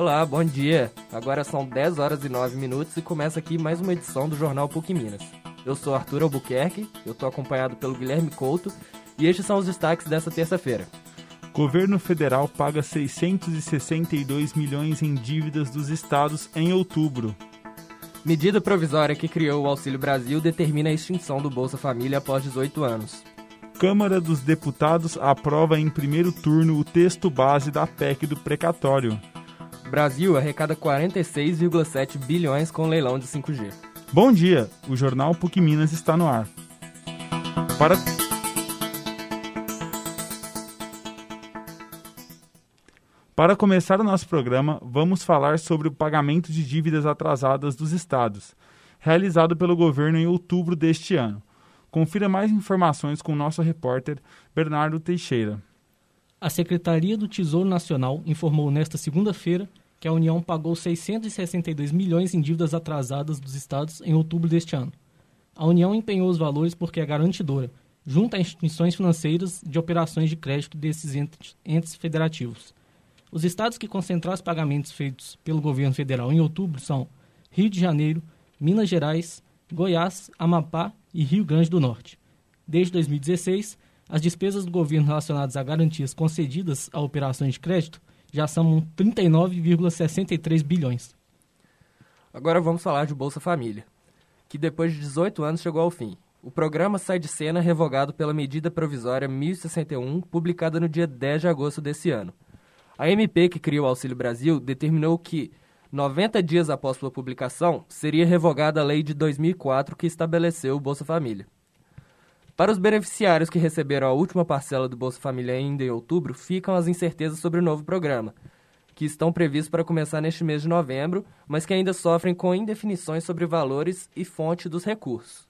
Olá, bom dia. Agora são 10 horas e 9 minutos e começa aqui mais uma edição do Jornal PUC Minas. Eu sou Arthur Albuquerque, eu estou acompanhado pelo Guilherme Couto e estes são os destaques dessa terça-feira. Governo federal paga 662 milhões em dívidas dos estados em outubro. Medida provisória que criou o Auxílio Brasil determina a extinção do Bolsa Família após 18 anos. Câmara dos Deputados aprova em primeiro turno o texto base da PEC do precatório. Brasil arrecada 46,7 bilhões com leilão de 5G. Bom dia, o jornal PUC Minas está no ar. Para Para começar o nosso programa, vamos falar sobre o pagamento de dívidas atrasadas dos estados, realizado pelo governo em outubro deste ano. Confira mais informações com o nosso repórter Bernardo Teixeira. A Secretaria do Tesouro Nacional informou nesta segunda-feira que a União pagou 662 milhões em dívidas atrasadas dos estados em outubro deste ano. A União empenhou os valores porque é garantidora, junto a instituições financeiras, de operações de crédito desses entes federativos. Os estados que concentraram os pagamentos feitos pelo governo federal em outubro são Rio de Janeiro, Minas Gerais, Goiás, Amapá e Rio Grande do Norte. Desde 2016, as despesas do governo relacionadas a garantias concedidas a operações de crédito já são 39,63 bilhões. Agora vamos falar de Bolsa Família, que depois de 18 anos chegou ao fim. O programa sai de cena revogado pela medida provisória 1061, publicada no dia 10 de agosto desse ano. A MP que criou o Auxílio Brasil determinou que, 90 dias após sua publicação, seria revogada a lei de 2004 que estabeleceu o Bolsa Família. Para os beneficiários que receberam a última parcela do Bolsa Família ainda em outubro, ficam as incertezas sobre o novo programa, que estão previstos para começar neste mês de novembro, mas que ainda sofrem com indefinições sobre valores e fonte dos recursos.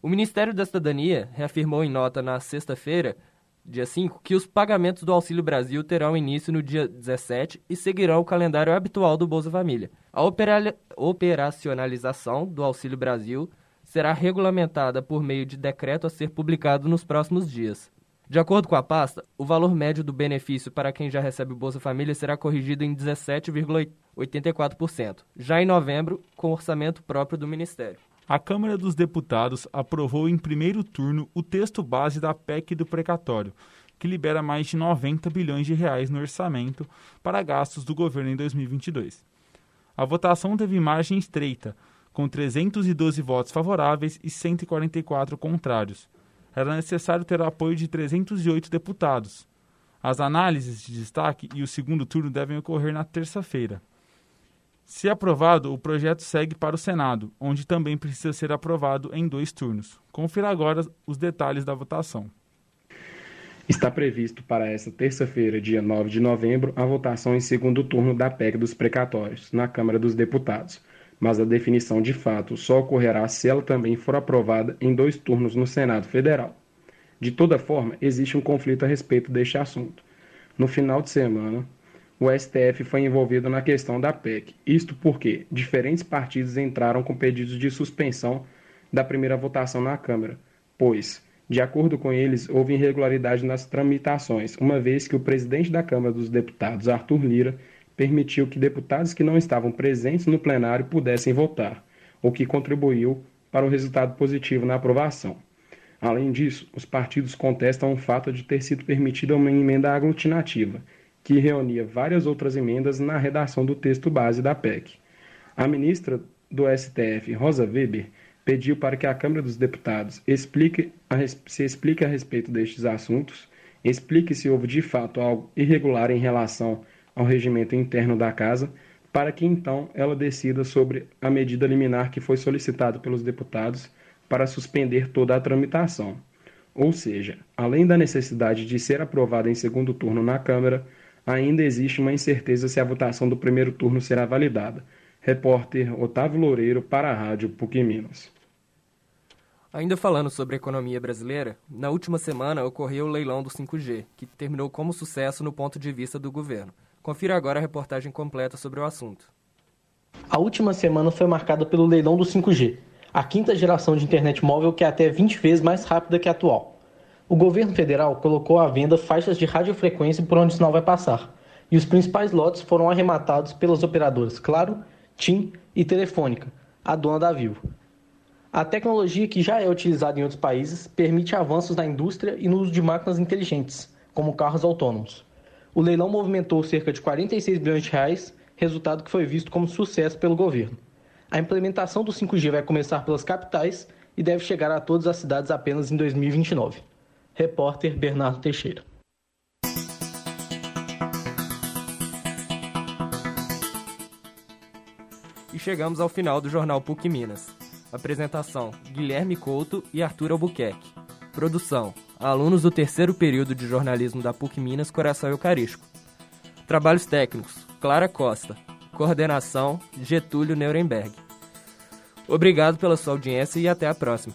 O Ministério da Cidadania reafirmou em nota na sexta-feira dia 5, que os pagamentos do Auxílio Brasil terão início no dia 17 e seguirão o calendário habitual do Bolsa Família. A operacionalização do Auxílio Brasil será regulamentada por meio de decreto a ser publicado nos próximos dias. De acordo com a pasta, o valor médio do benefício para quem já recebe o Bolsa Família será corrigido em 17,84%, já em novembro, com orçamento próprio do Ministério a Câmara dos Deputados aprovou em primeiro turno o texto base da PEC do precatório, que libera mais de 90 bilhões de reais no orçamento para gastos do governo em 2022. A votação teve margem estreita, com 312 votos favoráveis e 144 contrários. Era necessário ter o apoio de 308 deputados. As análises de destaque e o segundo turno devem ocorrer na terça-feira. Se aprovado, o projeto segue para o Senado, onde também precisa ser aprovado em dois turnos. Confira agora os detalhes da votação. Está previsto para esta terça-feira, dia 9 de novembro, a votação em segundo turno da PEC dos precatórios, na Câmara dos Deputados, mas a definição de fato só ocorrerá se ela também for aprovada em dois turnos no Senado Federal. De toda forma, existe um conflito a respeito deste assunto. No final de semana, o STF foi envolvido na questão da PEC. Isto porque diferentes partidos entraram com pedidos de suspensão da primeira votação na Câmara, pois, de acordo com eles, houve irregularidade nas tramitações, uma vez que o presidente da Câmara dos Deputados, Arthur Lira, permitiu que deputados que não estavam presentes no plenário pudessem votar, o que contribuiu para o resultado positivo na aprovação. Além disso, os partidos contestam o fato de ter sido permitida uma emenda aglutinativa, que reunia várias outras emendas na redação do texto base da PEC. A ministra do STF, Rosa Weber, pediu para que a Câmara dos Deputados explique a, se explique a respeito destes assuntos, explique se houve de fato algo irregular em relação ao regimento interno da Casa, para que então ela decida sobre a medida liminar que foi solicitada pelos deputados para suspender toda a tramitação. Ou seja, além da necessidade de ser aprovada em segundo turno na Câmara, ainda existe uma incerteza se a votação do primeiro turno será validada. Repórter Otávio Loureiro para a Rádio PUC Minas. Ainda falando sobre a economia brasileira, na última semana ocorreu o leilão do 5G, que terminou como sucesso no ponto de vista do governo. Confira agora a reportagem completa sobre o assunto. A última semana foi marcada pelo leilão do 5G, a quinta geração de internet móvel que é até 20 vezes mais rápida que a atual o governo federal colocou à venda faixas de radiofrequência por onde o sinal vai passar, e os principais lotes foram arrematados pelas operadoras Claro, TIM e Telefônica, a dona da Vivo. A tecnologia que já é utilizada em outros países permite avanços na indústria e no uso de máquinas inteligentes, como carros autônomos. O leilão movimentou cerca de 46 bilhões de reais, resultado que foi visto como sucesso pelo governo. A implementação do 5G vai começar pelas capitais e deve chegar a todas as cidades apenas em 2029. Repórter Bernardo Teixeira. E chegamos ao final do Jornal PUC Minas. Apresentação: Guilherme Couto e Arthur Albuquerque. Produção: alunos do terceiro período de jornalismo da PUC Minas Coração Eucarístico. Trabalhos técnicos: Clara Costa. Coordenação: Getúlio Nuremberg. Obrigado pela sua audiência e até a próxima.